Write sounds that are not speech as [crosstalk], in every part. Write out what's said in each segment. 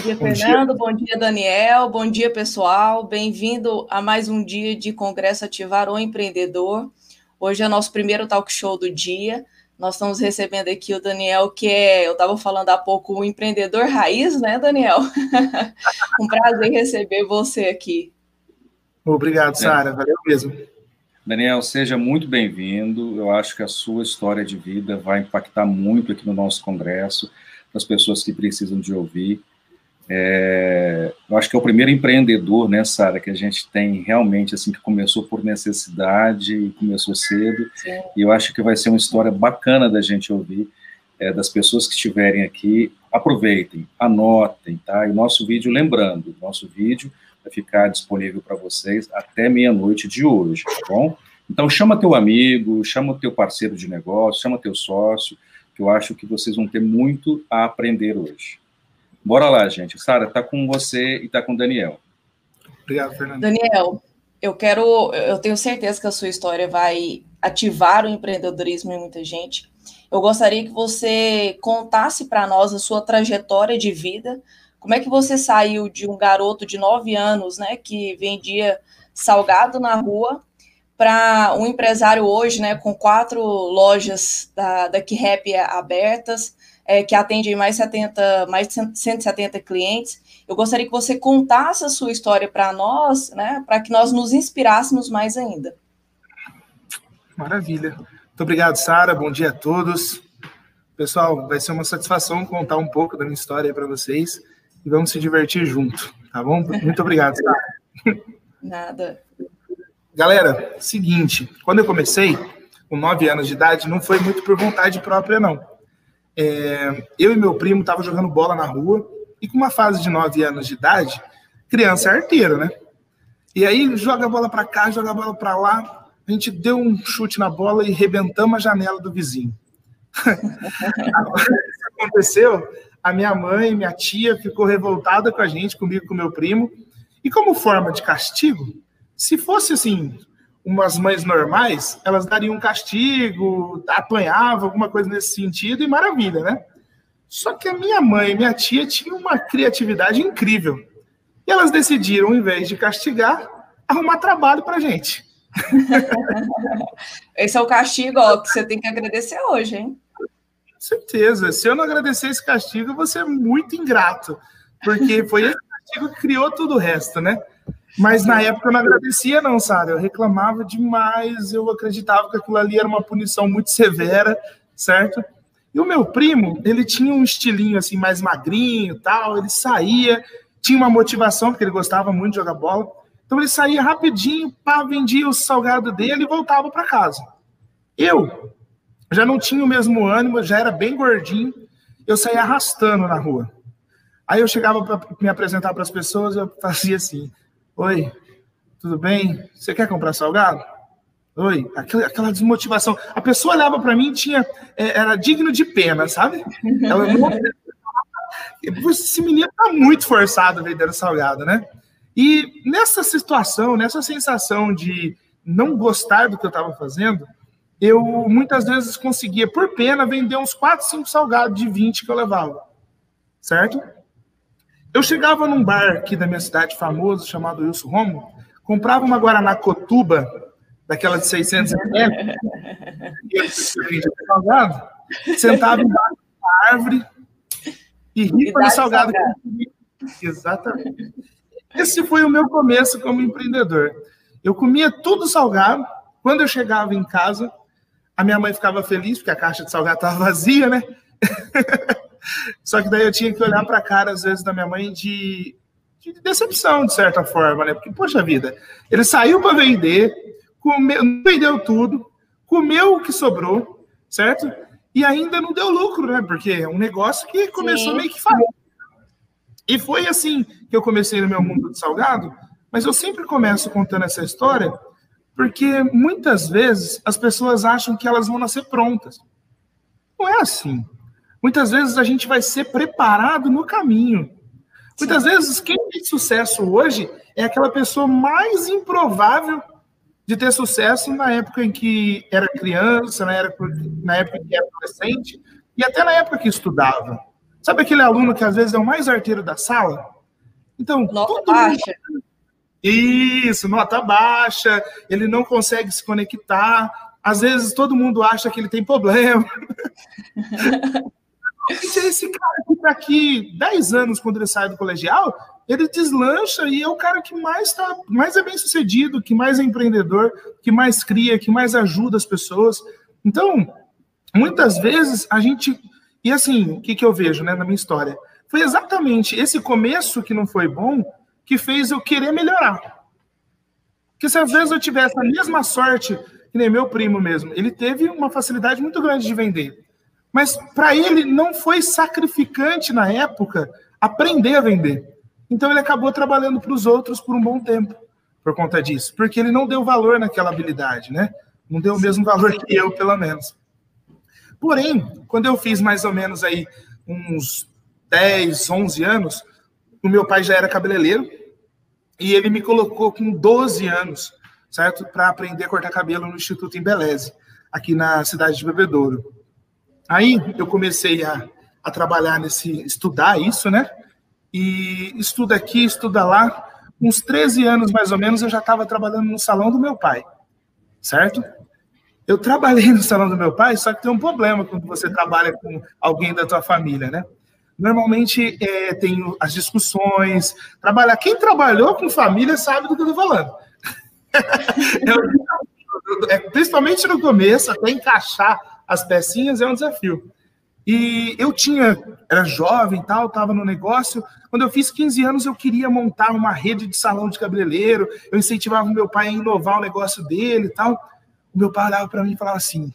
dia, bom Fernando. Dia. Bom dia, Daniel. Bom dia, pessoal. Bem-vindo a mais um dia de Congresso Ativar o Empreendedor. Hoje é nosso primeiro talk show do dia. Nós estamos recebendo aqui o Daniel, que é, eu estava falando há pouco, o empreendedor raiz, né, Daniel? [laughs] um prazer receber você aqui. Obrigado, Sara. Valeu mesmo. Daniel, seja muito bem-vindo. Eu acho que a sua história de vida vai impactar muito aqui no nosso congresso, para as pessoas que precisam de ouvir. É, eu acho que é o primeiro empreendedor, né, Sara, que a gente tem realmente, assim, que começou por necessidade e começou cedo. Sim. E eu acho que vai ser uma história bacana da gente ouvir, é, das pessoas que estiverem aqui. Aproveitem, anotem, tá? E nosso vídeo, lembrando, nosso vídeo vai ficar disponível para vocês até meia-noite de hoje, tá bom? Então chama teu amigo, chama teu parceiro de negócio, chama teu sócio, que eu acho que vocês vão ter muito a aprender hoje. Bora lá, gente. Sara, tá com você e tá com o Daniel. Obrigado, Fernando. Daniel, eu quero, eu tenho certeza que a sua história vai ativar o empreendedorismo em muita gente. Eu gostaria que você contasse para nós a sua trajetória de vida, como é que você saiu de um garoto de nove anos, né, que vendia salgado na rua, para um empresário hoje, né, com quatro lojas da, da KeRap abertas, é, que atende mais, 70, mais de 170 clientes. Eu gostaria que você contasse a sua história para nós, né, para que nós nos inspirássemos mais ainda. Maravilha. Muito obrigado, Sara. Bom dia a todos. Pessoal, vai ser uma satisfação contar um pouco da minha história para vocês e vamos se divertir junto, tá bom? Muito obrigado. Nada. Galera, seguinte, quando eu comecei, com nove anos de idade, não foi muito por vontade própria, não. É, eu e meu primo estavam jogando bola na rua e com uma fase de nove anos de idade, criança é arteiro, né? E aí joga a bola para cá, joga a bola para lá, a gente deu um chute na bola e rebentamos a janela do vizinho. [laughs] Isso aconteceu, a minha mãe, minha tia ficou revoltada com a gente, comigo, com meu primo. E como forma de castigo, se fosse assim, umas mães normais, elas dariam um castigo, apanhavam, alguma coisa nesse sentido, e maravilha, né? Só que a minha mãe e minha tia tinham uma criatividade incrível. E elas decidiram, ao invés de castigar, arrumar trabalho para gente. [laughs] Esse é o castigo ó, que você tem que agradecer hoje, hein? certeza. Se eu não agradecer esse castigo, eu vou ser muito ingrato, porque foi esse castigo que criou tudo o resto, né? Mas na época eu não agradecia, não, Sara. Eu reclamava demais, eu acreditava que aquilo ali era uma punição muito severa, certo? E o meu primo, ele tinha um estilinho assim mais magrinho, tal. Ele saía, tinha uma motivação porque ele gostava muito de jogar bola. Então ele saía rapidinho, pá, vendia o salgado dele e voltava para casa. Eu já não tinha o mesmo ânimo, já era bem gordinho, eu saía arrastando na rua. Aí eu chegava para me apresentar para as pessoas, eu fazia assim: Oi, tudo bem? Você quer comprar salgado? Oi, aquela, aquela desmotivação. A pessoa olhava para mim tinha é, era digno de pena, sabe? Ela não... [laughs] Esse menino tá muito forçado vendendo salgado, né? E nessa situação, nessa sensação de não gostar do que eu estava fazendo, eu muitas vezes conseguia, por pena, vender uns 4, 5 salgados de 20 que eu levava. Certo? Eu chegava num bar aqui da minha cidade famoso, chamado Wilson Romo, comprava uma Guaraná Cotuba, daquela de 600 [laughs] ml, sentava embaixo da árvore e ria para o salgado. salgado. Exatamente. Esse foi o meu começo como empreendedor. Eu comia tudo salgado. Quando eu chegava em casa, a minha mãe ficava feliz, porque a caixa de salgado estava vazia, né? [laughs] Só que daí eu tinha que olhar para a cara, às vezes, da minha mãe de, de, decepção, de certa forma, né? Porque, poxa vida, ele saiu para vender, comeu, vendeu tudo, comeu o que sobrou, certo? E ainda não deu lucro, né? Porque é um negócio que começou Sim. meio que falir. E foi assim que eu comecei no meu mundo de salgado, mas eu sempre começo contando essa história porque muitas vezes as pessoas acham que elas vão nascer prontas. Não é assim. Muitas vezes a gente vai ser preparado no caminho. Muitas Sim. vezes quem tem sucesso hoje é aquela pessoa mais improvável de ter sucesso na época em que era criança, na época, na época em que era adolescente e até na época que estudava. Sabe aquele aluno que às vezes é o mais arteiro da sala? Então, nota baixa. Mundo... Isso, nota baixa, ele não consegue se conectar. Às vezes todo mundo acha que ele tem problema. [laughs] Esse cara que está aqui 10 anos quando ele sai do colegial, ele deslancha e é o cara que mais tá, mais é bem sucedido, que mais é empreendedor, que mais cria, que mais ajuda as pessoas. Então, muitas vezes a gente e assim, o que, que eu vejo, né, na minha história, foi exatamente esse começo que não foi bom que fez eu querer melhorar. Porque se às vezes eu tivesse a mesma sorte que nem meu primo mesmo, ele teve uma facilidade muito grande de vender. Mas para ele não foi sacrificante na época aprender a vender. Então ele acabou trabalhando para os outros por um bom tempo por conta disso, porque ele não deu valor naquela habilidade, né? Não deu o mesmo valor que eu, pelo menos. Porém, quando eu fiz mais ou menos aí uns 10, 11 anos, o meu pai já era cabeleireiro e ele me colocou com 12 anos, certo? Para aprender a cortar cabelo no Instituto Embeleze, aqui na cidade de Bebedouro. Aí eu comecei a, a trabalhar nesse, estudar isso, né? E estuda aqui, estuda lá. Uns 13 anos mais ou menos eu já estava trabalhando no salão do meu pai, certo? Eu trabalhei [laughs] no salão do meu pai, só que tem um problema quando você trabalha com alguém da tua família, né? Normalmente é, tem as discussões, trabalhar. Quem trabalhou com família sabe do que eu estou falando. [laughs] é, principalmente no começo, até encaixar as pecinhas é um desafio. E eu tinha, era jovem tal, estava no negócio. Quando eu fiz 15 anos, eu queria montar uma rede de salão de cabeleireiro. Eu incentivava o meu pai a inovar o negócio dele e tal. O meu pai olhava para mim e falava assim: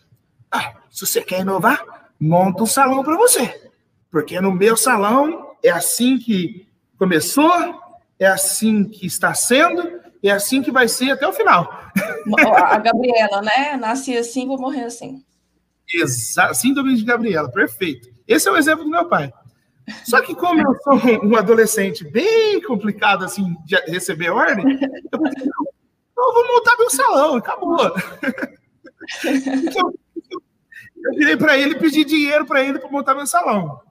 ah, se você quer inovar, monta um salão para você. Porque no meu salão é assim que começou, é assim que está sendo, é assim que vai ser até o final. A Gabriela, né? Nasci assim, vou morrer assim. Exato, síndrome de Gabriela, perfeito. Esse é o exemplo do meu pai. Só que como eu sou um adolescente bem complicado assim de receber ordem, eu eu vou montar meu salão, acabou. [laughs] Então, eu virei para ele e pedi dinheiro para ele para montar meu salão.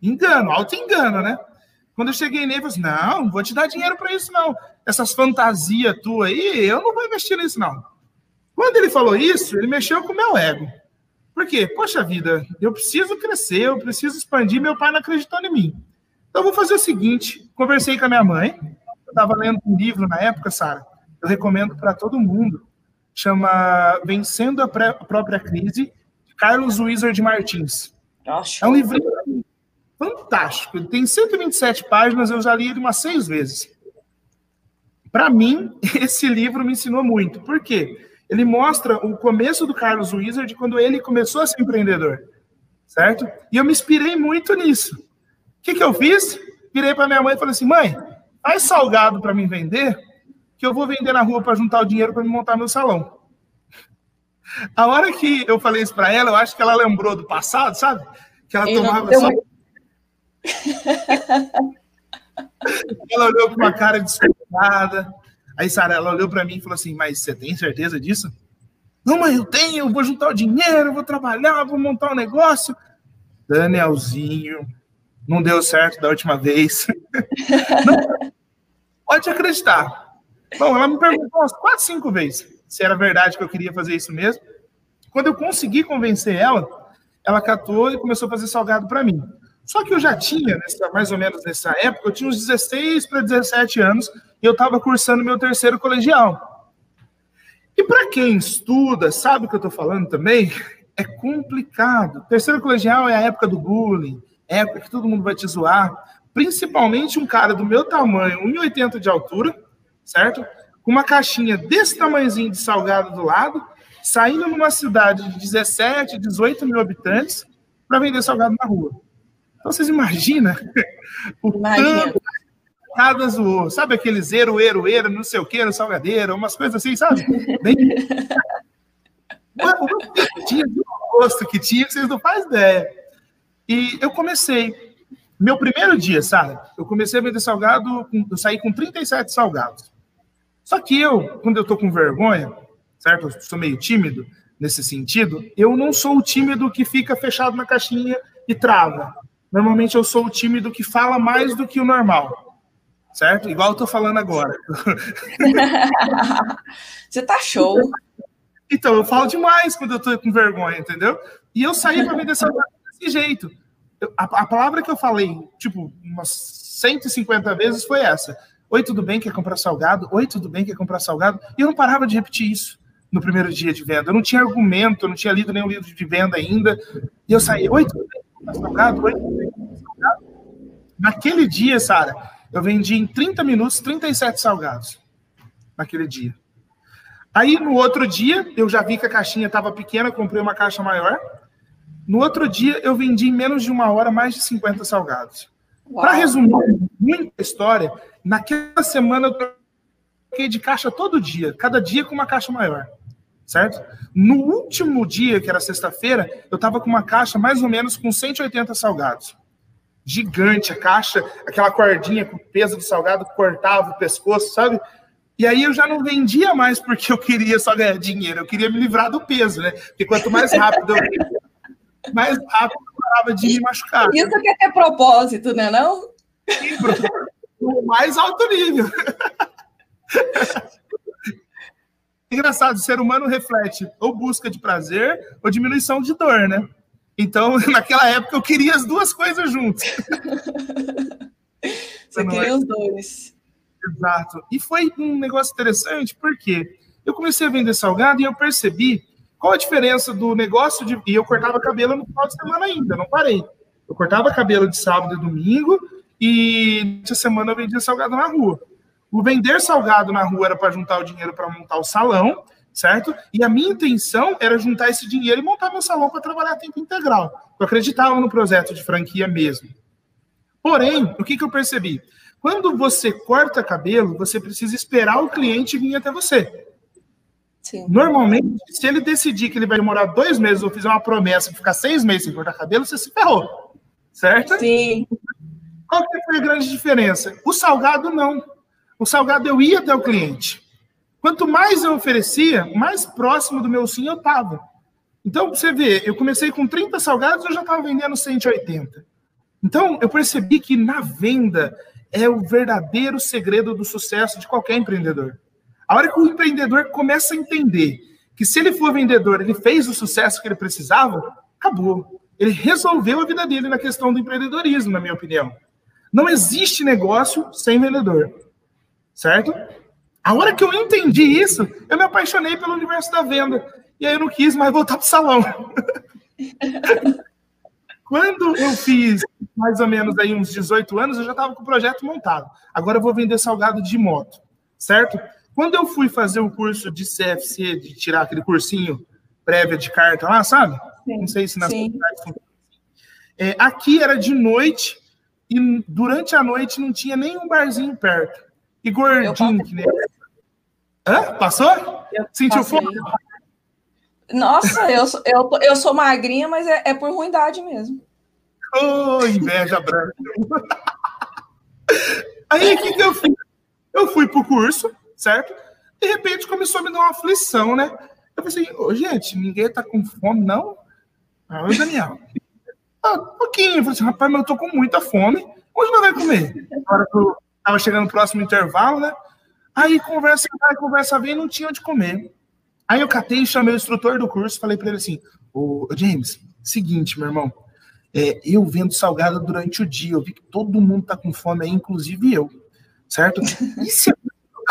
Engano, alto engano, né? Quando eu cheguei nele, eu falei assim, não, não vou te dar dinheiro para isso, não. Essas fantasias tuas aí, eu não vou investir nisso, não. Quando ele falou isso, ele mexeu com o meu ego. Por quê? Poxa vida, eu preciso crescer, eu preciso expandir, meu pai não acreditou em mim. Então eu vou fazer o seguinte: conversei com a minha mãe, eu estava lendo um livro na época, Sara, eu recomendo para todo mundo, chama Vencendo a, a Própria Crise, de Carlos Wizard Martins. Nossa. É um livro fantástico, ele tem 127 páginas, eu já li ele umas seis vezes. Para mim, [laughs] esse livro me ensinou muito. Por quê? Ele mostra o começo do Carlos Wizard quando ele começou a ser empreendedor, certo? E eu me inspirei muito nisso. O que, que eu fiz? Virei para minha mãe e falei assim: mãe, faz salgado para mim vender, que eu vou vender na rua para juntar o dinheiro para me montar meu salão. [laughs] A hora que eu falei isso para ela, eu acho que ela lembrou do passado, sabe? Que ela tomava só. [laughs] ela olhou com uma cara desculpada. Aí Sara, ela olhou para mim e falou assim: Mas você tem certeza disso? Não, mas eu tenho, eu vou juntar o dinheiro, vou trabalhar, vou montar um negócio. Danielzinho, não deu certo da última vez. [laughs] não, pode acreditar. Bom, ela me perguntou umas quatro, cinco vezes se era verdade que eu queria fazer isso mesmo. Quando eu consegui convencer ela, ela catou e começou a fazer salgado para mim. Só que eu já tinha, nessa, mais ou menos nessa época, eu tinha uns 16 para 17 anos e eu estava cursando meu terceiro colegial. E para quem estuda, sabe o que eu estou falando também? É complicado. Terceiro colegial é a época do bullying, época que todo mundo vai te zoar. Principalmente um cara do meu tamanho, 1,80 de altura, certo? Com uma caixinha desse tamanhozinho de salgado do lado, saindo numa cidade de 17, 18 mil habitantes para vender salgado na rua. Então, vocês imaginam o Imagina. tanto cada zoou. Sabe aqueles zero, ero, ero, não sei o que, no salgadeiro, umas coisas assim, sabe? Bem... o tinha de gosto que tinha, vocês não fazem ideia. E eu comecei. Meu primeiro dia, sabe? Eu comecei a vender salgado, eu saí com 37 salgados. Só que eu, quando eu tô com vergonha, certo? Eu sou meio tímido nesse sentido, eu não sou o tímido que fica fechado na caixinha e trava. Normalmente eu sou o tímido que fala mais do que o normal. Certo? Igual eu tô falando agora. [laughs] Você tá show. Então, eu falo demais quando eu tô com vergonha, entendeu? E eu saí para vender salgado desse jeito. Eu, a, a, palavra que eu falei, tipo, umas 150 vezes foi essa. Oi, tudo bem? Quer comprar salgado? Oi, tudo bem? Quer comprar salgado? E eu não parava de repetir isso no primeiro dia de venda. Eu não tinha argumento, eu não tinha lido nenhum livro de venda ainda. E eu saí, oi, tudo bem? Salgado? Salgado? Naquele dia, Sara, eu vendi em 30 minutos 37 salgados. Naquele dia. Aí, no outro dia, eu já vi que a caixinha estava pequena, comprei uma caixa maior. No outro dia, eu vendi em menos de uma hora mais de 50 salgados. Para resumir muita história, naquela semana eu troquei de caixa todo dia, cada dia com uma caixa maior, certo? No último dia, que era sexta-feira, eu estava com uma caixa mais ou menos com 180 salgados. Gigante a caixa, aquela cordinha com o peso do salgado cortava o pescoço, sabe? E aí eu já não vendia mais porque eu queria só ganhar dinheiro, eu queria me livrar do peso, né? Porque quanto mais rápido eu mais rápido eu parava de me machucar. Isso que é ter propósito, né não? Sim, no mais alto nível. [laughs] Engraçado, o ser humano reflete ou busca de prazer ou diminuição de dor, né? Então, [laughs] naquela época, eu queria as duas coisas juntas. [laughs] Você queria é? os dois. Exato. E foi um negócio interessante, porque eu comecei a vender salgado e eu percebi qual a diferença do negócio de. E eu cortava cabelo no final de semana ainda, não parei. Eu cortava cabelo de sábado e domingo, e essa semana eu vendia salgado na rua. O vender salgado na rua era para juntar o dinheiro para montar o salão, certo? E a minha intenção era juntar esse dinheiro e montar meu salão para trabalhar a tempo integral. Eu acreditava no projeto de franquia mesmo. Porém, o que, que eu percebi? Quando você corta cabelo, você precisa esperar o cliente vir até você. Sim. Normalmente, se ele decidir que ele vai demorar dois meses ou fizer uma promessa de ficar seis meses sem cortar cabelo, você se ferrou. Certo? Sim. Qual que foi a grande diferença? O salgado não. O salgado eu ia até o cliente. Quanto mais eu oferecia, mais próximo do meu sim eu estava. Então, você vê, eu comecei com 30 salgados, eu já estava vendendo 180. Então, eu percebi que na venda é o verdadeiro segredo do sucesso de qualquer empreendedor. A hora que o empreendedor começa a entender que se ele for vendedor, ele fez o sucesso que ele precisava, acabou. Ele resolveu a vida dele na questão do empreendedorismo, na minha opinião. Não existe negócio sem vendedor. Certo? A hora que eu entendi isso, eu me apaixonei pelo universo da venda. E aí eu não quis mais voltar para o salão. [laughs] Quando eu fiz mais ou menos aí uns 18 anos, eu já estava com o projeto montado. Agora eu vou vender salgado de moto, certo? Quando eu fui fazer o curso de CFC, de tirar aquele cursinho prévia de carta lá, sabe? Sim, Não sei se nas é, aqui era de noite e durante a noite não tinha nenhum barzinho perto. E gordinho, que nem. Hã? Passou? Eu Sentiu fome? Nossa, eu, sou, eu, eu sou magrinha, mas é, é por ruindade mesmo. Oh, inveja branca. [laughs] Aí, o que, que eu fiz? Eu fui pro curso, certo? De repente começou a me dar uma aflição, né? Eu falei assim, oh, gente, ninguém tá com fome, não? Ah, ô, Daniel, ah, um pouquinho. Eu falei assim, rapaz, mas eu tô com muita fome. Onde nós vai comer? Na hora que eu tava chegando no próximo intervalo, né? Aí conversa vai, conversa vem, não tinha onde comer. Aí eu catei e chamei o instrutor do curso, falei para ele assim: Ô James, seguinte, meu irmão, é, eu vendo salgado durante o dia, eu vi que todo mundo tá com fome aí, inclusive eu, certo? E se eu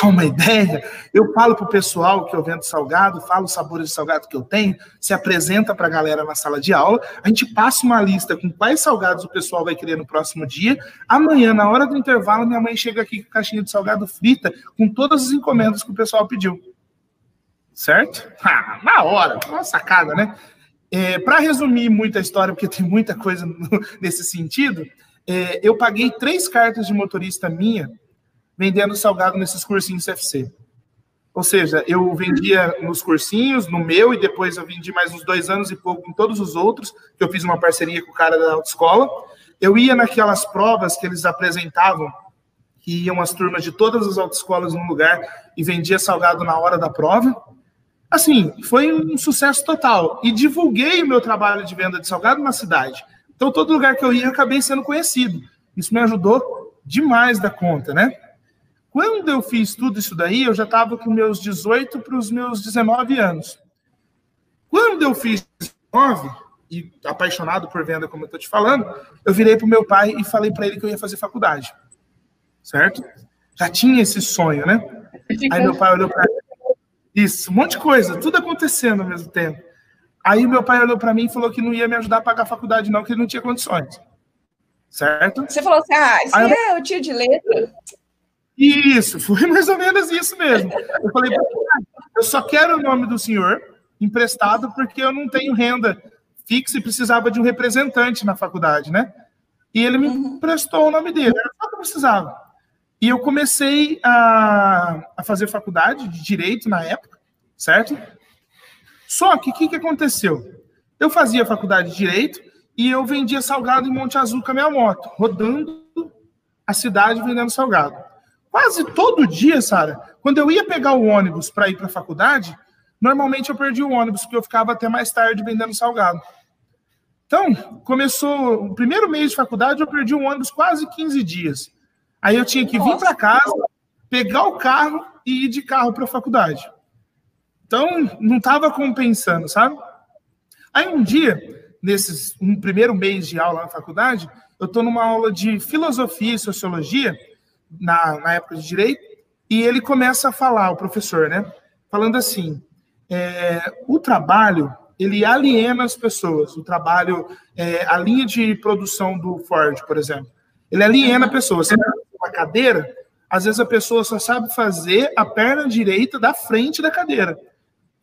trocar uma ideia, eu falo pro pessoal que eu vendo salgado, falo os sabores de salgado que eu tenho, se apresenta para a galera na sala de aula, a gente passa uma lista com quais salgados o pessoal vai querer no próximo dia. Amanhã, na hora do intervalo, minha mãe chega aqui com caixinha de salgado frita, com todas as encomendas que o pessoal pediu certo? [laughs] Ah, na hora, uma sacada, né? É, Para resumir muita história, porque tem muita coisa no, [laughs] nesse sentido, é, eu paguei três cartas de motorista minha vendendo salgado nesses cursinhos CFC. Ou seja, eu vendia nos cursinhos, no meu, e depois eu vendi mais uns dois anos e pouco em todos os outros, que eu fiz uma parceria com o cara da autoescola. Eu ia naquelas provas que eles apresentavam, que iam as turmas de todas as autoescolas num lugar, e vendia salgado na hora da prova. Assim, foi um sucesso total. E divulguei o meu trabalho de venda de salgado na cidade. Então, todo lugar que eu ia, eu acabei sendo conhecido. Isso me ajudou demais da conta, né? Quando eu fiz tudo isso daí, eu já estava com meus 18 para os meus 19 anos. Quando eu fiz 19, e apaixonado por venda, como eu estou te falando, eu virei para o meu pai e falei para ele que eu ia fazer faculdade. Certo? Já tinha esse sonho, né? Aí meu pai olhou para isso, um monte de coisa, tudo acontecendo ao mesmo tempo. Aí meu pai olhou para mim e falou que não ia me ajudar a pagar a faculdade, não, que ele não tinha condições. Certo? Você falou assim: ah, isso Aí, é o tio de letra. Isso, foi mais ou menos isso mesmo. Eu falei, eu só quero o nome do senhor emprestado porque eu não tenho renda fixa e precisava de um representante na faculdade, né? E ele me uhum. emprestou o nome dele, era só que eu precisava. E eu comecei a, a fazer faculdade de direito na época, certo? Só que o que, que aconteceu? Eu fazia faculdade de direito e eu vendia salgado em Monte Azul com a minha moto, rodando a cidade vendendo salgado. Quase todo dia, Sara, quando eu ia pegar o ônibus para ir para a faculdade, normalmente eu perdi o ônibus, porque eu ficava até mais tarde vendendo salgado. Então, começou o primeiro mês de faculdade, eu perdi o ônibus quase 15 dias. Aí eu tinha que vir para casa, pegar o carro e ir de carro para a faculdade. Então, não estava compensando, sabe? Aí um dia, nesses um primeiro mês de aula na faculdade, eu estou numa aula de filosofia e sociologia, na, na época de direito, e ele começa a falar, o professor, né? Falando assim: é, o trabalho ele aliena as pessoas. O trabalho, é, a linha de produção do Ford, por exemplo, ele aliena a pessoa. Você uma cadeira, às vezes a pessoa só sabe fazer a perna direita da frente da cadeira.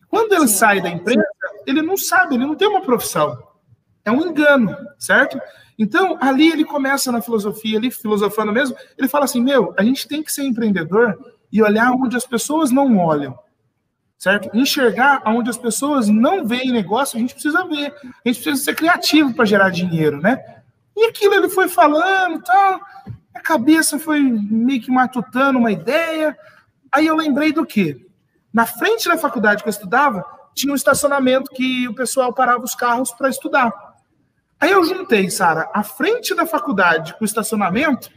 Quando ele Sim. sai da empresa, ele não sabe, ele não tem uma profissão. É um engano, certo? Então, ali ele começa na filosofia, ali filosofando mesmo, ele fala assim: meu, a gente tem que ser empreendedor e olhar onde as pessoas não olham, certo? Enxergar onde as pessoas não veem negócio, a gente precisa ver. A gente precisa ser criativo para gerar dinheiro, né? E aquilo ele foi falando, tal. A cabeça foi meio que matutando uma ideia. Aí eu lembrei do quê? Na frente da faculdade que eu estudava, tinha um estacionamento que o pessoal parava os carros para estudar. Aí eu juntei, Sara, a frente da faculdade com o estacionamento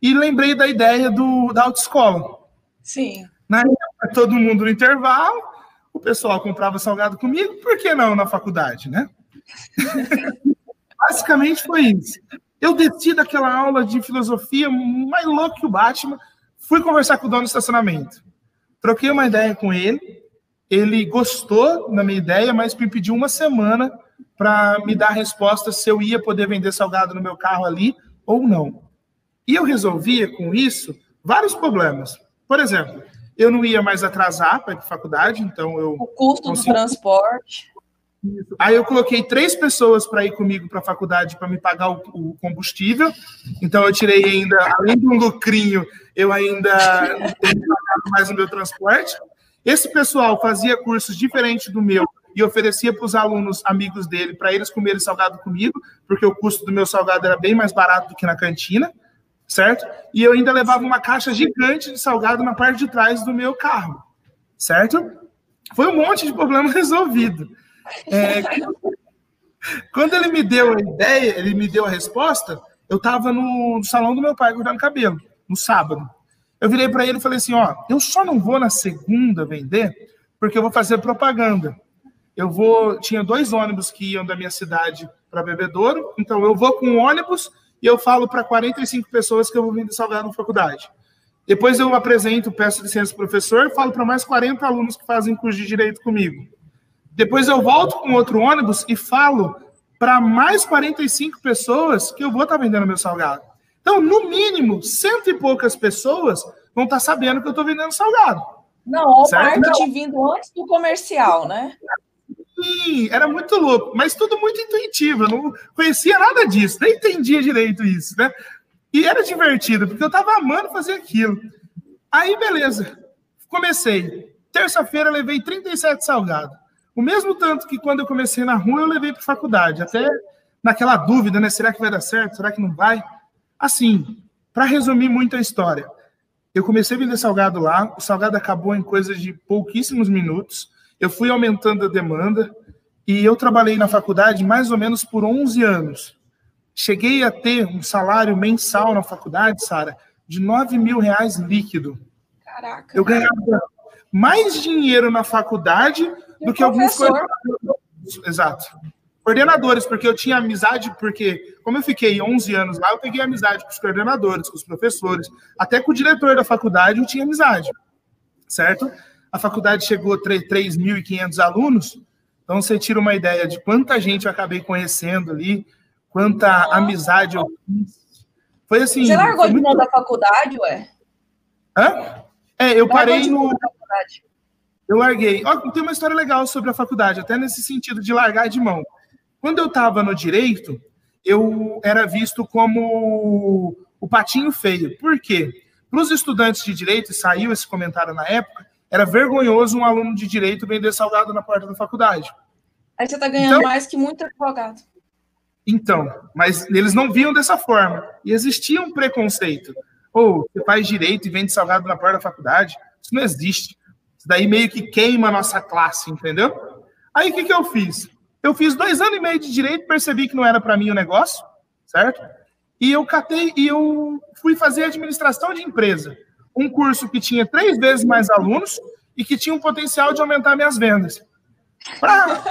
e lembrei da ideia do, da autoescola. Sim. Né? Todo mundo no intervalo, o pessoal comprava salgado comigo, por que não na faculdade, né? [laughs] Basicamente foi isso. Eu desci daquela aula de filosofia mais louco que o Batman, fui conversar com o dono do estacionamento. Troquei uma ideia com ele, ele gostou da minha ideia, mas me pediu uma semana para me dar a resposta se eu ia poder vender salgado no meu carro ali ou não. E eu resolvia com isso vários problemas. Por exemplo, eu não ia mais atrasar para a faculdade, então eu. O custo do transporte. Aí eu coloquei três pessoas para ir comigo para a faculdade para me pagar o, o, combustível. Então eu tirei ainda, além de um lucrinho, eu ainda tenho pagado mais o meu transporte. Esse pessoal fazia cursos diferentes do meu e oferecia para os alunos amigos dele para eles comerem salgado comigo, porque o custo do meu salgado era bem mais barato do que na cantina, certo? E eu ainda levava uma caixa gigante de salgado na parte de trás do meu carro, certo? Foi um monte de problema [laughs] resolvido. É, quando ele me deu a ideia, ele me deu a resposta, eu estava no salão do meu pai cortando cabelo, no sábado. Eu virei para ele e falei assim: ó, eu só não vou na segunda vender, porque eu vou fazer propaganda. Eu vou. Tinha dois ônibus que iam da minha cidade para Bebedouro, então eu vou com um ônibus e eu falo para 45 pessoas que eu vou vender salgado na faculdade. Depois eu apresento, peço licença para o professor, falo para mais 40 alunos que fazem curso de direito comigo. Depois eu volto com outro ônibus e falo para mais 45 pessoas que eu vou estar tá vendendo meu salgado. Então, no mínimo, cento e poucas pessoas vão estar tá sabendo que eu estou vendendo salgado. Não, o marketing vindo antes do comercial, né? Sim, era muito louco, mas tudo muito intuitivo. Eu não conhecia nada disso, nem entendia direito isso, né? E era divertido, porque eu estava amando fazer aquilo. Aí, beleza, comecei. Terça-feira levei 37 salgados. O mesmo tanto que quando eu comecei na rua, eu levei para faculdade, até naquela dúvida, né? Será que vai dar certo? Será que não vai? Assim, para resumir muito a história, eu comecei a vender salgado lá, o salgado acabou em coisa de pouquíssimos minutos, eu fui aumentando a demanda e eu trabalhei na faculdade mais ou menos por 11 anos. cheguei a ter um salário mensal na faculdade, Sara, de 9 mil reais líquido. Caraca. Eu ganhava mais dinheiro na faculdade e do que alguns coordenadores. Exato. Coordenadores, porque eu tinha amizade, porque como eu fiquei 11 anos lá, eu peguei amizade com os coordenadores, com os professores, até com o diretor da faculdade eu tinha amizade, certo? A faculdade chegou a 3.500 alunos, então você tira uma ideia de quanta gente eu acabei conhecendo ali, quanta Nossa. amizade eu fiz. Foi assim. Você largou de mão da faculdade, ué? Hã? É, eu parei no. Eu larguei. Ó, tem uma história legal sobre a faculdade, até nesse sentido de largar de mão. Quando eu estava no direito, eu era visto como o patinho feio. Por quê? Para os estudantes de direito, e saiu esse comentário na época, era vergonhoso um aluno de direito vender salgado na porta da faculdade. Aí você está ganhando então, mais que muito advogado. Então, mas eles não viam dessa forma. E existia um preconceito. Ou oh, você faz direito e vende salgado na porta da faculdade. Isso não existe. Isso daí meio que queima a nossa classe, entendeu? Aí o que, que eu fiz? Eu fiz dois anos e meio de direito, percebi que não era para mim o negócio, certo? E eu catei e eu fui fazer administração de empresa. Um curso que tinha três vezes mais alunos e que tinha um potencial de aumentar minhas vendas. Pra...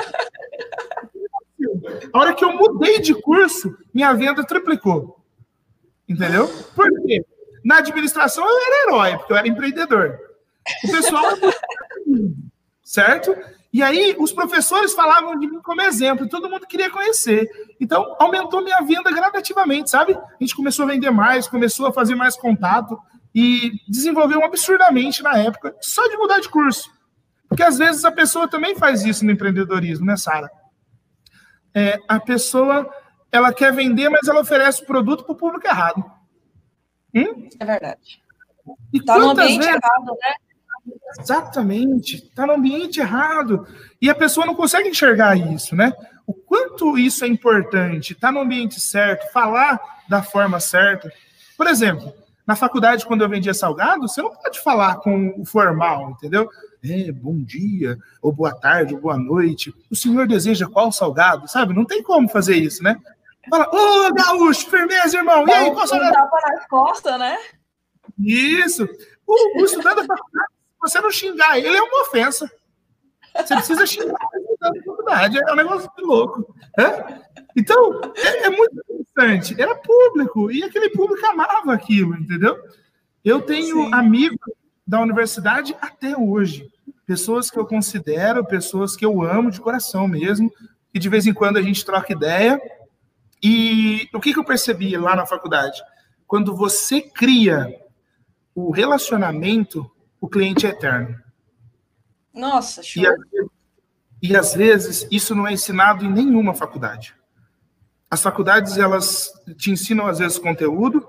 A hora que eu mudei de curso, minha venda triplicou. Entendeu? Por quê? Na administração eu era herói, porque eu era empreendedor. O pessoal [laughs] certo? E aí os professores falavam de mim como exemplo, todo mundo queria conhecer. Então aumentou minha venda gradativamente, sabe? A gente começou a vender mais, começou a fazer mais contato e desenvolveu absurdamente na época, só de mudar de curso. Porque às vezes a pessoa também faz isso no empreendedorismo, né, Sara? é, a pessoa ela quer vender, mas ela oferece o produto para o público errado. Hum? É verdade. Está no ambiente vezes... errado, né? Exatamente, está no ambiente errado. E a pessoa não consegue enxergar isso, né? O quanto isso é importante, estar tá no ambiente certo, falar da forma certa. Por exemplo, na faculdade, quando eu vendia salgado, você não pode falar com o formal, entendeu? É, bom dia, ou boa tarde, ou boa noite. O senhor deseja qual salgado? Sabe? Não tem como fazer isso, né? Fala, ô, oh, gaúcho, firmeza, irmão. E aí, qual salgado? Tapa nas costas, né? Isso. O, o estudante da faculdade, se você não xingar ele, é uma ofensa. Você precisa xingar ele da faculdade. É um negócio de louco. Então, é, é muito interessante. Era público, e aquele público amava aquilo, entendeu? Eu tenho Sim. amigos da universidade até hoje. Pessoas que eu considero, pessoas que eu amo de coração mesmo, e de vez em quando a gente troca ideia. E o que, que eu percebi lá na faculdade? Quando você cria o relacionamento, o cliente é eterno. Nossa, show. E, e às vezes isso não é ensinado em nenhuma faculdade. As faculdades elas te ensinam às vezes conteúdo,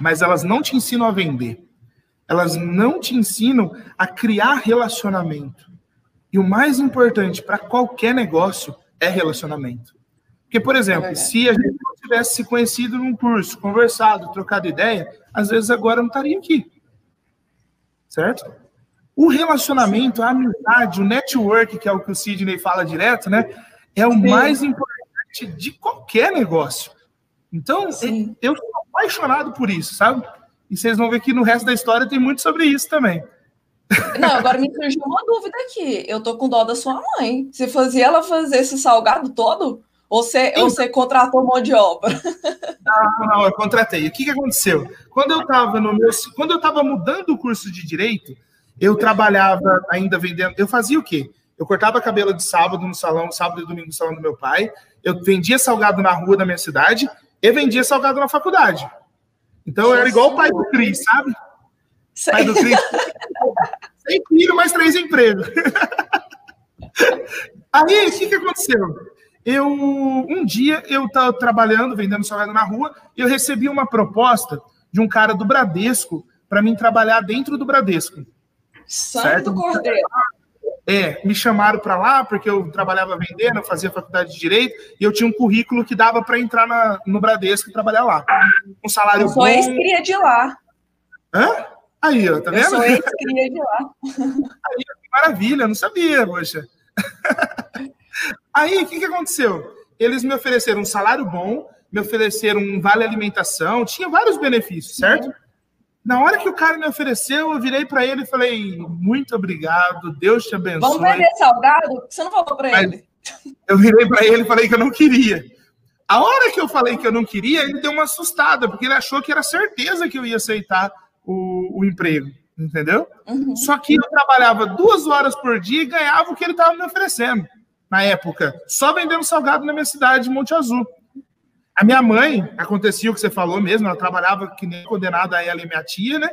mas elas não te ensinam a vender. Elas não te ensinam a criar relacionamento. E o mais importante para qualquer negócio é relacionamento. Porque, por exemplo, é se a gente não tivesse se conhecido num curso, conversado, trocado ideia, às vezes agora não estaria aqui. Certo? O relacionamento, a amizade, o network, que é o que o Sidney fala direto, né? É o Sim. mais importante de qualquer negócio. Então, Sim. eu sou apaixonado por isso, sabe? E vocês vão ver que no resto da história tem muito sobre isso também. Não, agora me surgiu uma dúvida aqui. Eu tô com dó da sua mãe. Você fazia ela fazer esse salgado todo? Ou você, ou você contratou mão de obra? Não, não, eu contratei. O que, que aconteceu? Quando eu estava no meu, quando eu estava mudando o curso de direito, eu trabalhava ainda vendendo. Eu fazia o quê? Eu cortava cabelo de sábado no salão, sábado e domingo no salão do meu pai. Eu vendia salgado na rua da minha cidade e vendia salgado na faculdade. Então eu era igual o pai do Cris, sabe? Sei. Pai do Cris. Sem filho, mais três empregos. [laughs] Aí, o que, que aconteceu? Eu, um dia, eu estava trabalhando, vendendo salgado na rua, e eu recebi uma proposta de um cara do Bradesco para mim trabalhar dentro do Bradesco. Santo certo? Cordeiro. É, me chamaram para lá porque eu trabalhava vendendo, eu fazia faculdade de direito e eu tinha um currículo que dava para entrar na, no Bradesco e trabalhar lá. Um salário eu sou bom. ex-cria de lá. Hã? Aí, ó, tá vendo? Eu sou ex-cria de lá. [laughs] Aí, que maravilha, não sabia, poxa. [laughs] Aí, o que, que aconteceu? Eles me ofereceram um salário bom, me ofereceram um vale alimentação, tinha vários benefícios, certo? Na hora que o cara me ofereceu, eu virei para ele e falei: muito obrigado, Deus te abençoe. Vamos vender salgado? Você não falou para ele? Eu virei para ele e falei que eu não queria. A hora que eu falei que eu não queria, ele deu uma assustada, porque ele achou que era certeza que eu ia aceitar o, o emprego, entendeu? Uhum. Só que eu trabalhava duas horas por dia e ganhava o que ele estava me oferecendo na época, só vendendo salgado na minha cidade, Monte Azul. A minha mãe, acontecia o que você falou mesmo, ela trabalhava que nem condenada a ela e minha tia, né?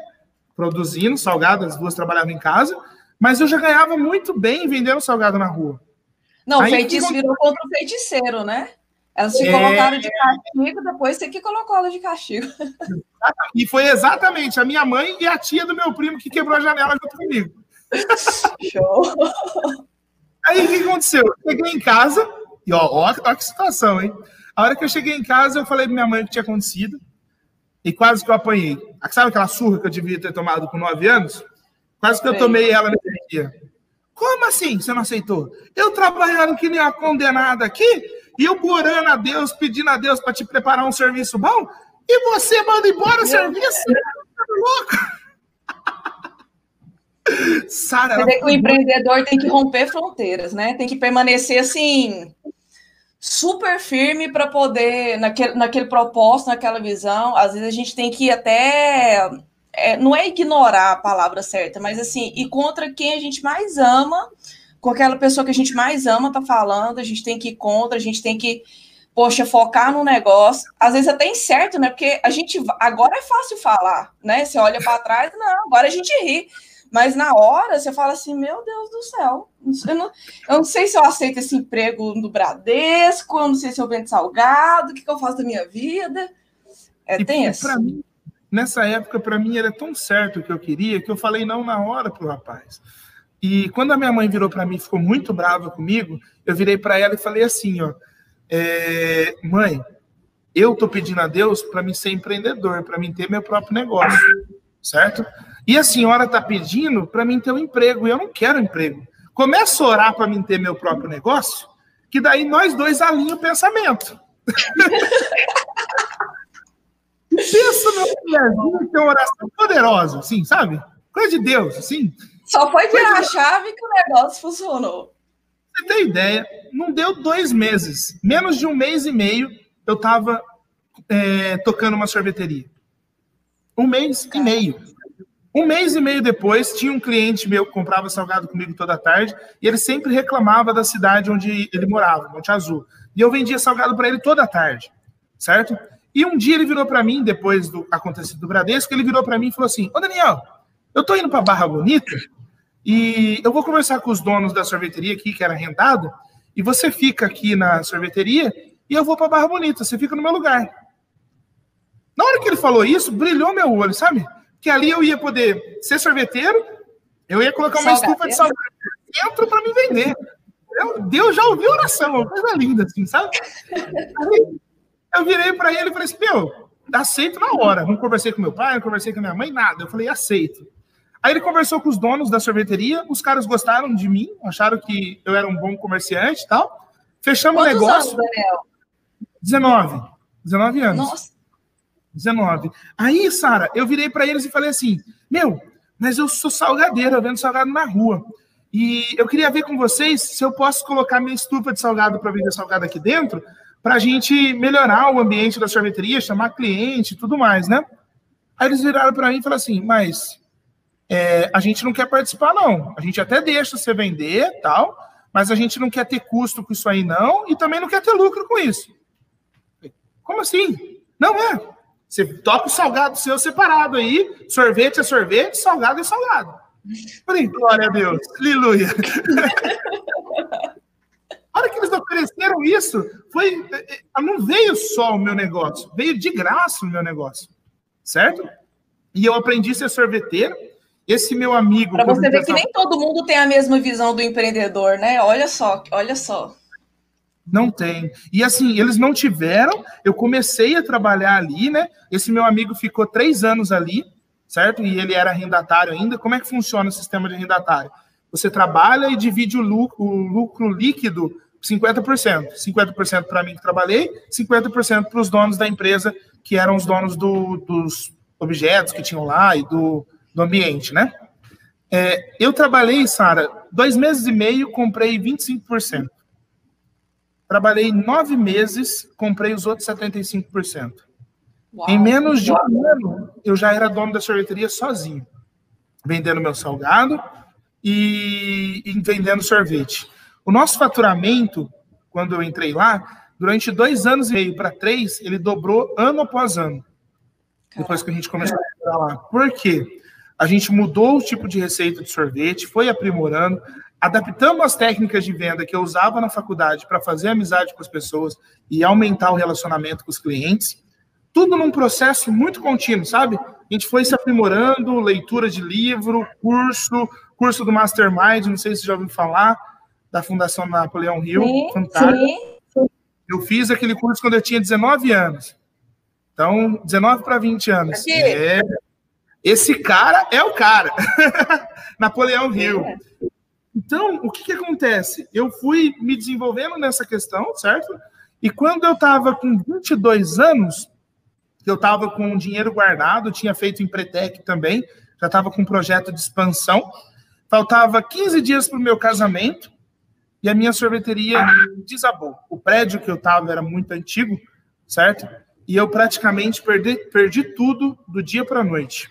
Produzindo salgado, as duas trabalhavam em casa, mas eu já ganhava muito bem vendendo salgado na rua. Não, Aí, feitiço que... virou contra o feiticeiro, né? Elas se é... colocaram de castigo, depois você que colocou ela de castigo. E foi exatamente a minha mãe e a tia do meu primo que quebrou a janela junto comigo. Show! Aí o que aconteceu? Eu cheguei em casa, e ó, ó, ó que situação, hein? A hora que eu cheguei em casa, eu falei pra minha mãe o que tinha acontecido. E quase que eu apanhei. Sabe aquela surra que eu devia ter tomado com nove anos? Quase que eu tomei ela nesse dia. Como assim você não aceitou? Eu trabalhando que nem uma condenada aqui, e eu orando a Deus, pedindo a Deus para te preparar um serviço bom, e você manda embora o serviço? Tá louco? [laughs] Sara, que o empreendedor tem que romper fronteiras, né? Tem que permanecer assim super firme para poder, naquele, naquele propósito, naquela visão. Às vezes a gente tem que até. É, não é ignorar a palavra certa, mas assim, ir contra quem a gente mais ama, com aquela pessoa que a gente mais ama tá falando, a gente tem que ir contra, a gente tem que, poxa, focar no negócio. Às vezes até incerto, né? Porque a gente agora é fácil falar, né? Você olha para trás, não, agora a gente ri. Mas na hora você fala assim: meu Deus do céu, eu não, eu não sei se eu aceito esse emprego no Bradesco, eu não sei se eu vendo salgado, o que, que eu faço da minha vida. É tenso. Pra mim, nessa época, para mim, era tão certo o que eu queria que eu falei não na hora pro rapaz. E quando a minha mãe virou para mim ficou muito brava comigo, eu virei para ela e falei assim: ó, é, mãe, eu tô pedindo a Deus para mim ser empreendedor, para mim ter meu próprio negócio, certo? E a senhora está pedindo para mim ter um emprego, e eu não quero emprego. Começa a orar para mim ter meu próprio negócio, que daí nós dois alinhamos o pensamento. [laughs] Pensa no que é uma oração poderosa, assim, sabe? Coisa de Deus, assim. Só foi virar a chave que o negócio funcionou. Você tem ideia? Não deu dois meses. Menos de um mês e meio, eu estava é, tocando uma sorveteria. Um mês e meio. Um mês e meio depois, tinha um cliente meu que comprava salgado comigo toda tarde, e ele sempre reclamava da cidade onde ele morava, Monte Azul. E eu vendia salgado para ele toda tarde, certo? E um dia ele virou para mim, depois do acontecido do Bradesco, ele virou para mim e falou assim: Ô Daniel, eu tô indo para Barra Bonita e eu vou conversar com os donos da sorveteria aqui, que era arrendado, e você fica aqui na sorveteria e eu vou para Barra Bonita, você fica no meu lugar. Na hora que ele falou isso, brilhou meu olho, sabe? Que ali eu ia poder ser sorveteiro, eu ia colocar uma estufa de salgado dentro para me vender. Eu, Deus já ouviu oração, uma coisa linda, assim, sabe? Aí, eu virei para ele e falei assim: meu, aceito na hora. Não conversei com meu pai, não conversei com minha mãe, nada. Eu falei: aceito. Aí ele conversou com os donos da sorveteria, os caras gostaram de mim, acharam que eu era um bom comerciante e tal. Fechamos o negócio. Anos, Daniel? 19. 19 anos. Nossa. 19. Aí, Sara, eu virei para eles e falei assim: Meu, mas eu sou salgadeira, eu vendo salgado na rua. E eu queria ver com vocês se eu posso colocar minha estufa de salgado para vender salgado aqui dentro, para a gente melhorar o ambiente da sorveteria, chamar cliente e tudo mais, né? Aí eles viraram para mim e falaram assim: Mas é, a gente não quer participar, não. A gente até deixa você vender tal, mas a gente não quer ter custo com isso aí, não, e também não quer ter lucro com isso. Como assim? Não é. Você toca o salgado seu separado aí, sorvete é sorvete, salgado é salgado. Falei, glória a Deus, aleluia. a hora que eles ofereceram isso, foi, eh, eh, não veio só o meu negócio, veio de graça o meu negócio, certo? E eu aprendi a ser sorveteiro. Esse meu amigo. Para você ver que nem todo mundo tem a mesma visão do empreendedor, né? Olha só, olha só. Não tem. E assim, eles não tiveram. Eu comecei a trabalhar ali, né? Esse meu amigo ficou três anos ali, certo? E ele era arrendatário ainda. Como é que funciona o sistema de arrendatário? Você trabalha e divide o lucro, o lucro líquido 50%. 50% para mim que trabalhei, 50% para os donos da empresa, que eram os donos do, dos objetos que tinham lá e do, do ambiente, né? É, eu trabalhei, Sara, dois meses e meio, comprei 25%. Trabalhei nove meses, comprei os outros 75%. Uau, em menos de um ano, eu já era dono da sorveteria sozinho, vendendo meu salgado e, e vendendo sorvete. O nosso faturamento, quando eu entrei lá, durante dois anos e meio para três, ele dobrou ano após ano. Depois que a gente começou a entrar lá. Por quê? A gente mudou o tipo de receita de sorvete, foi aprimorando, adaptamos as técnicas de venda que eu usava na faculdade para fazer amizade com as pessoas e aumentar o relacionamento com os clientes. Tudo num processo muito contínuo, sabe? A gente foi se aprimorando, leitura de livro, curso, curso do Mastermind, não sei se já ouviu falar, da Fundação Napoleão Hill, sim, fantástico. Sim. Eu fiz aquele curso quando eu tinha 19 anos. Então, 19 para 20 anos. É, esse cara é o cara. [laughs] Napoleão Hill. Então, o que, que acontece? Eu fui me desenvolvendo nessa questão, certo? E quando eu estava com 22 anos, eu estava com dinheiro guardado, tinha feito Empretec também, já estava com um projeto de expansão. Faltava 15 dias para o meu casamento e a minha sorveteria desabou. O prédio que eu estava era muito antigo, certo? E eu praticamente perdi, perdi tudo do dia para a noite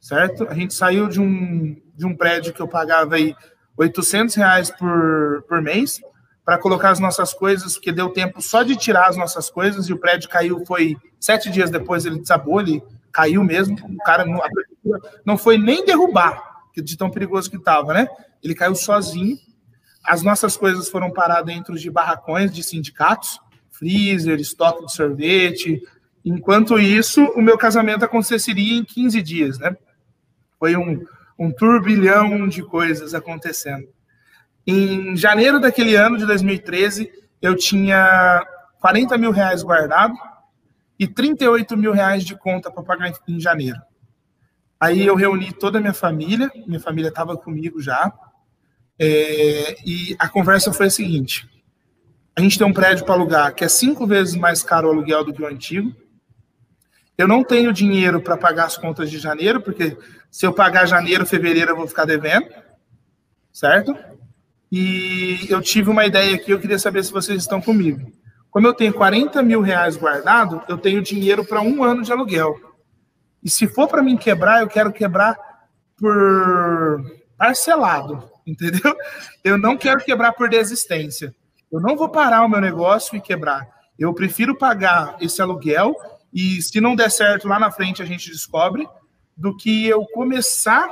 certo? A gente saiu de um, de um prédio que eu pagava aí 800 reais por, por mês para colocar as nossas coisas, porque deu tempo só de tirar as nossas coisas e o prédio caiu, foi sete dias depois ele desabou, ele caiu mesmo, o cara não, não foi nem derrubar, de tão perigoso que estava, né? Ele caiu sozinho, as nossas coisas foram parar dentro de barracões de sindicatos, freezer, estoque de sorvete, Enquanto isso, o meu casamento aconteceria em 15 dias, né? Foi um, um turbilhão de coisas acontecendo. Em janeiro daquele ano, de 2013, eu tinha 40 mil reais guardado e 38 mil reais de conta para pagar em janeiro. Aí eu reuni toda a minha família, minha família estava comigo já, é, e a conversa foi a seguinte: a gente tem um prédio para alugar que é cinco vezes mais caro o aluguel do que o antigo, eu não tenho dinheiro para pagar as contas de janeiro, porque se eu pagar janeiro, fevereiro, eu vou ficar devendo, certo? E eu tive uma ideia aqui, eu queria saber se vocês estão comigo. Como eu tenho 40 mil reais guardado, eu tenho dinheiro para um ano de aluguel. E se for para mim quebrar, eu quero quebrar por parcelado, entendeu? Eu não quero quebrar por desistência. Eu não vou parar o meu negócio e quebrar. Eu prefiro pagar esse aluguel e se não der certo lá na frente a gente descobre, do que eu começar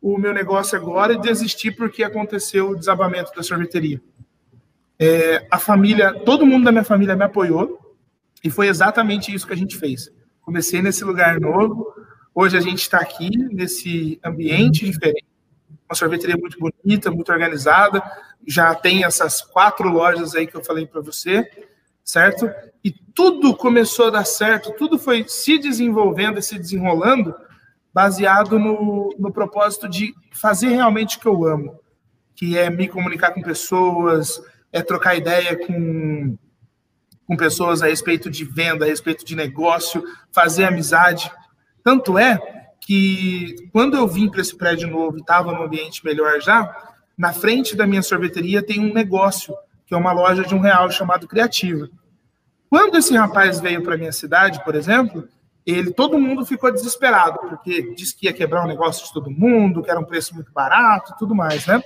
o meu negócio agora e desistir porque aconteceu o desabamento da sorveteria. É, a família, todo mundo da minha família me apoiou e foi exatamente isso que a gente fez. Comecei nesse lugar novo, hoje a gente está aqui nesse ambiente diferente, uma sorveteria muito bonita, muito organizada, já tem essas quatro lojas aí que eu falei para você certo? E tudo começou a dar certo, tudo foi se desenvolvendo e se desenrolando baseado no, no propósito de fazer realmente o que eu amo, que é me comunicar com pessoas, é trocar ideia com, com pessoas a respeito de venda, a respeito de negócio, fazer amizade. Tanto é que quando eu vim para esse prédio novo e estava no ambiente melhor já, na frente da minha sorveteria tem um negócio que é uma loja de um real chamado Criativa. Quando esse rapaz veio para minha cidade, por exemplo, ele todo mundo ficou desesperado, porque disse que ia quebrar o negócio de todo mundo, que era um preço muito barato e tudo mais, né?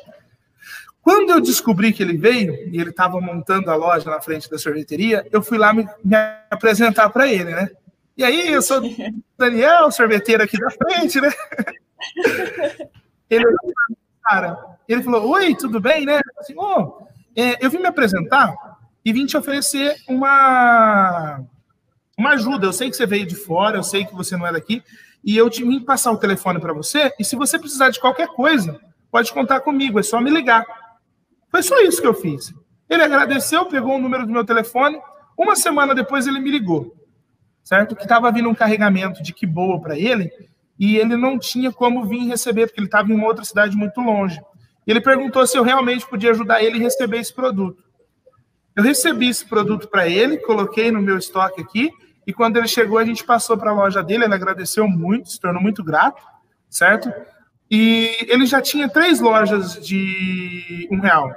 Quando eu descobri que ele veio e ele estava montando a loja na frente da sorveteria, eu fui lá me, me apresentar para ele, né? E aí, eu sou [laughs] Daniel, sorveteiro aqui da frente, né? [laughs] Ele, cara, ele falou: Oi, tudo bem, né? Assim, oh, é, eu vim me apresentar e vim te oferecer uma, uma ajuda. Eu sei que você veio de fora, eu sei que você não é daqui, e eu te vim passar o telefone para você. E se você precisar de qualquer coisa, pode contar comigo, é só me ligar. Foi só isso que eu fiz. Ele agradeceu, pegou o número do meu telefone. Uma semana depois ele me ligou, certo? Que estava vindo um carregamento de que boa para ele e ele não tinha como vir receber porque ele estava em uma outra cidade muito longe. Ele perguntou se eu realmente podia ajudar ele a receber esse produto. Eu recebi esse produto para ele, coloquei no meu estoque aqui, e quando ele chegou, a gente passou para a loja dele, ele agradeceu muito, se tornou muito grato, certo? E ele já tinha três lojas de um real.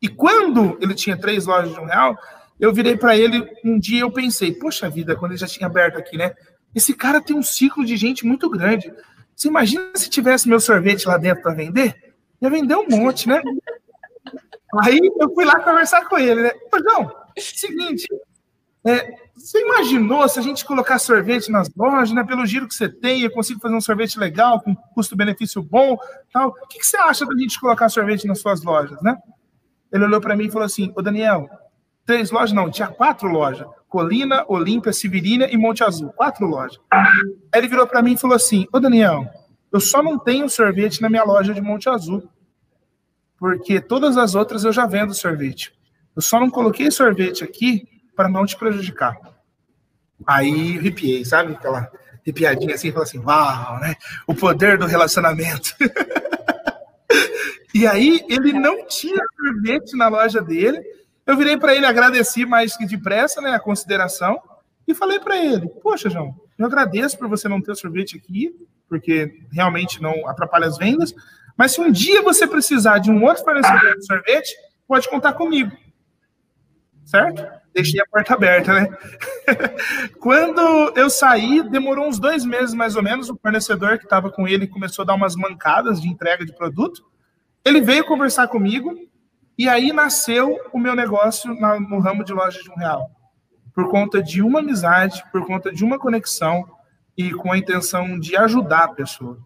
E quando ele tinha três lojas de um real, eu virei para ele um dia eu pensei, poxa vida, quando ele já tinha aberto aqui, né? Esse cara tem um ciclo de gente muito grande. Você imagina se tivesse meu sorvete lá dentro para vender? Ia vender um monte, né? Aí eu fui lá conversar com ele, né? Não, seguinte, é, você imaginou se a gente colocar sorvete nas lojas, né? Pelo giro que você tem, eu consigo fazer um sorvete legal, com custo-benefício bom, tal. O que, que você acha da gente colocar sorvete nas suas lojas, né? Ele olhou para mim e falou assim: Ô Daniel, três lojas não, tinha quatro lojas. Colina, Olímpia, Severina e Monte Azul. Quatro lojas. Aí ele virou para mim e falou assim: Ô Daniel, eu só não tenho sorvete na minha loja de Monte Azul. Porque todas as outras eu já vendo sorvete. Eu só não coloquei sorvete aqui para não te prejudicar. Aí arrepiei, sabe? Aquela arrepiadinha assim, fala assim: Uau, né? O poder do relacionamento. [laughs] e aí ele não tinha sorvete na loja dele eu virei para ele, agradeci mais que depressa, né, a consideração, e falei para ele: Poxa, João, eu agradeço por você não ter sorvete aqui, porque realmente não atrapalha as vendas, mas se um dia você precisar de um outro fornecedor de sorvete, pode contar comigo. Certo? Deixei a porta aberta, né? [laughs] Quando eu saí, demorou uns dois meses mais ou menos. O fornecedor que estava com ele começou a dar umas mancadas de entrega de produto. Ele veio conversar comigo e aí nasceu o meu negócio no ramo de loja de um real. Por conta de uma amizade, por conta de uma conexão e com a intenção de ajudar a pessoa.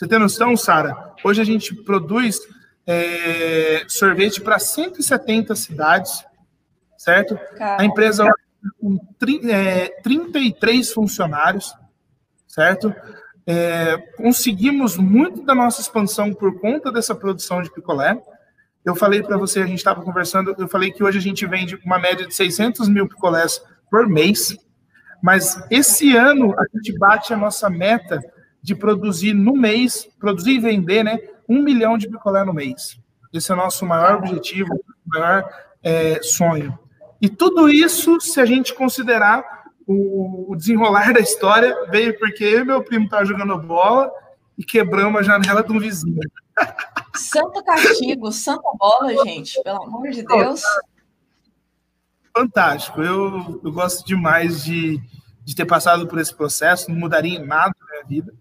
Você tem noção, Sara? Hoje a gente produz é, sorvete para 170 cidades, certo? Caramba. A empresa tem é, 33 funcionários, certo? É, conseguimos muito da nossa expansão por conta dessa produção de picolé. Eu falei para você, a gente estava conversando, eu falei que hoje a gente vende uma média de 600 mil picolés por mês, mas esse ano a gente bate a nossa meta de produzir no mês, produzir e vender, né, um milhão de picolé no mês. Esse é o nosso maior objetivo, maior é, sonho. E tudo isso, se a gente considerar o, o desenrolar [laughs] da história, veio porque eu e meu primo estavam jogando bola e quebramos a janela de um vizinho. Santo castigo, santa bola, gente, pelo amor de Deus. Fantástico. Eu, eu gosto demais de, de ter passado por esse processo, não mudaria em nada na minha vida.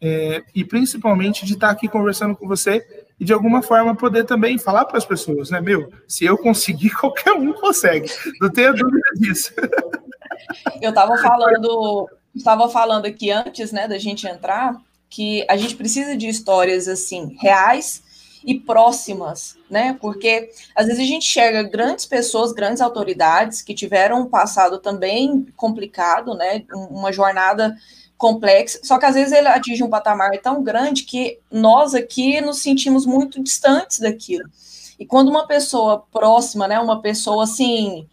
É, e principalmente de estar aqui conversando com você e de alguma forma poder também falar para as pessoas, né? Meu, se eu conseguir, [laughs] qualquer um consegue. Não tenha dúvida disso. Eu estava falando, estava falando aqui antes, né, da gente entrar, que a gente precisa de histórias assim reais e próximas, né? Porque às vezes a gente enxerga grandes pessoas, grandes autoridades que tiveram um passado também complicado, né? Uma jornada complexa, só que às vezes ele atinge um patamar tão grande que nós aqui nos sentimos muito distantes daquilo. E quando uma pessoa próxima, né, uma pessoa assim,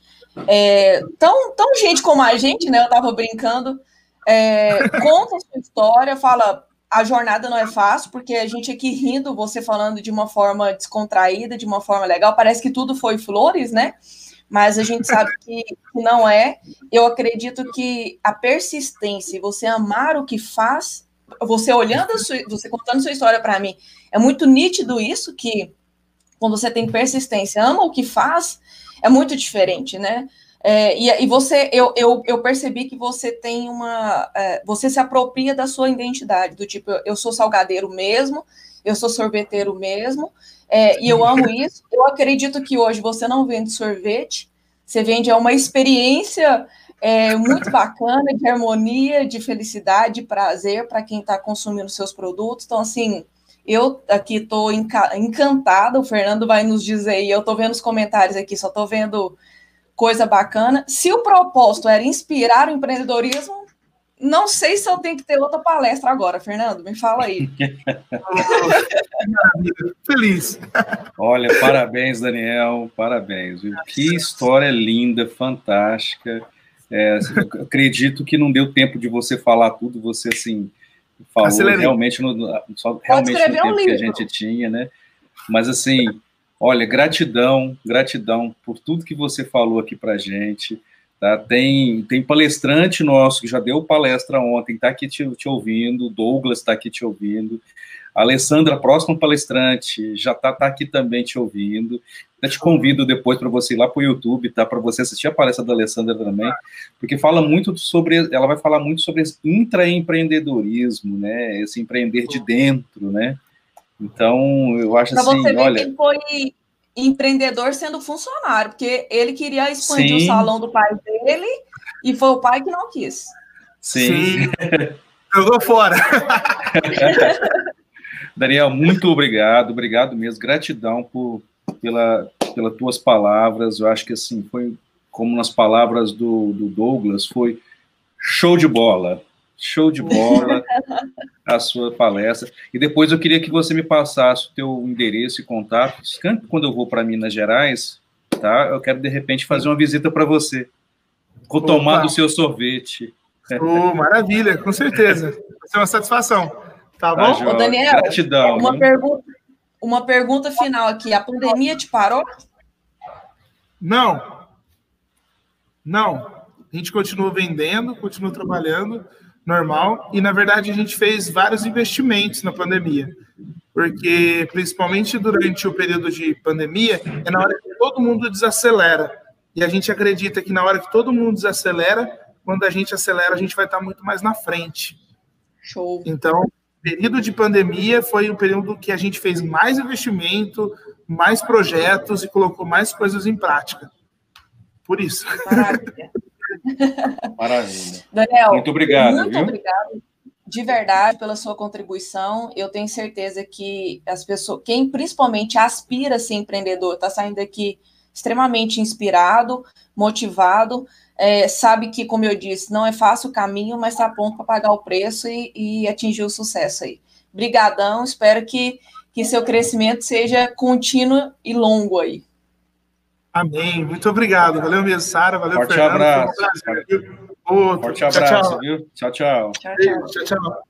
é, tão, tão gente como a gente, né, eu tava brincando, é, conta a sua história, fala, a jornada não é fácil, porque a gente aqui rindo, você falando de uma forma descontraída, de uma forma legal, parece que tudo foi flores, né? Mas a gente sabe que não é. Eu acredito que a persistência, você amar o que faz, você olhando, sua, você contando sua história para mim, é muito nítido isso, que quando você tem persistência, ama o que faz, é muito diferente, né? É, e, e, você, eu, eu, eu, percebi que você tem uma. É, você se apropria da sua identidade, do tipo, eu sou salgadeiro mesmo, eu sou sorveteiro mesmo, é, e eu amo isso. Eu acredito que hoje você não vende sorvete, você vende uma experiência é, muito bacana de harmonia, de felicidade, de prazer para quem está consumindo seus produtos. Então, assim, eu aqui estou encantada, o Fernando vai nos dizer, e eu estou vendo os comentários aqui, só estou vendo coisa bacana. Se o propósito era inspirar o empreendedorismo, não sei se eu tenho que ter outra palestra agora, Fernando. Me fala aí. [laughs] Feliz. Olha, parabéns, Daniel. Parabéns. Que história linda, fantástica. É, acredito que não deu tempo de você falar tudo. Você assim falou Acelerei. realmente no, só realmente no tempo um que a gente tinha, né? Mas assim, Olha, gratidão, gratidão por tudo que você falou aqui para gente. Tá? Tem, tem palestrante nosso que já deu palestra ontem, está aqui te, te ouvindo, Douglas está aqui te ouvindo. A Alessandra, próxima palestrante, já está tá aqui também te ouvindo. Eu te convido depois para você ir lá para o YouTube, tá? Para você assistir a palestra da Alessandra também, porque fala muito sobre, ela vai falar muito sobre esse intraempreendedorismo, né? Esse empreender de dentro, né? Então, eu acho pra assim, olha... Quem foi empreendedor sendo funcionário, porque ele queria expandir Sim. o salão do pai dele e foi o pai que não quis. Sim. Sim. [laughs] Jogou fora. [laughs] Daniel, muito obrigado, obrigado mesmo, gratidão por, pela, pelas tuas palavras. Eu acho que assim foi como nas palavras do, do Douglas, foi show de bola, show de bola [laughs] a sua palestra. E depois eu queria que você me passasse o teu endereço e contato. Quando eu vou para Minas Gerais, tá? Eu quero de repente fazer uma visita para você, com tomar o seu sorvete. Oh, maravilha, com certeza. Vai ser uma satisfação. Tá, tá bom? Ô, Daniel, Gratidão, uma, pergunta, uma pergunta final aqui. A pandemia te parou? Não. Não. A gente continua vendendo, continua trabalhando normal. E, na verdade, a gente fez vários investimentos na pandemia. Porque, principalmente durante o período de pandemia, é na hora que todo mundo desacelera. E a gente acredita que na hora que todo mundo desacelera, quando a gente acelera, a gente vai estar muito mais na frente. Show. Então, período de pandemia foi o período que a gente fez mais investimento, mais projetos e colocou mais coisas em prática. Por isso. Maravilha. [laughs] [laughs] Maravilha. Daniel, muito obrigado. Muito viu? obrigado de verdade pela sua contribuição. Eu tenho certeza que as pessoas, quem principalmente aspira a ser empreendedor, está saindo aqui extremamente inspirado, motivado é, sabe que, como eu disse, não é fácil o caminho, mas está pronto para pagar o preço e, e, atingir o sucesso aí. Brigadão, espero que, que seu crescimento seja contínuo e longo aí. Amém. Muito obrigado. Valeu mesmo, Sara. Valeu, Forte Fernando. Abraço. Um Forte abraço, tchau, tchau. viu? Tchau, tchau. tchau, tchau. tchau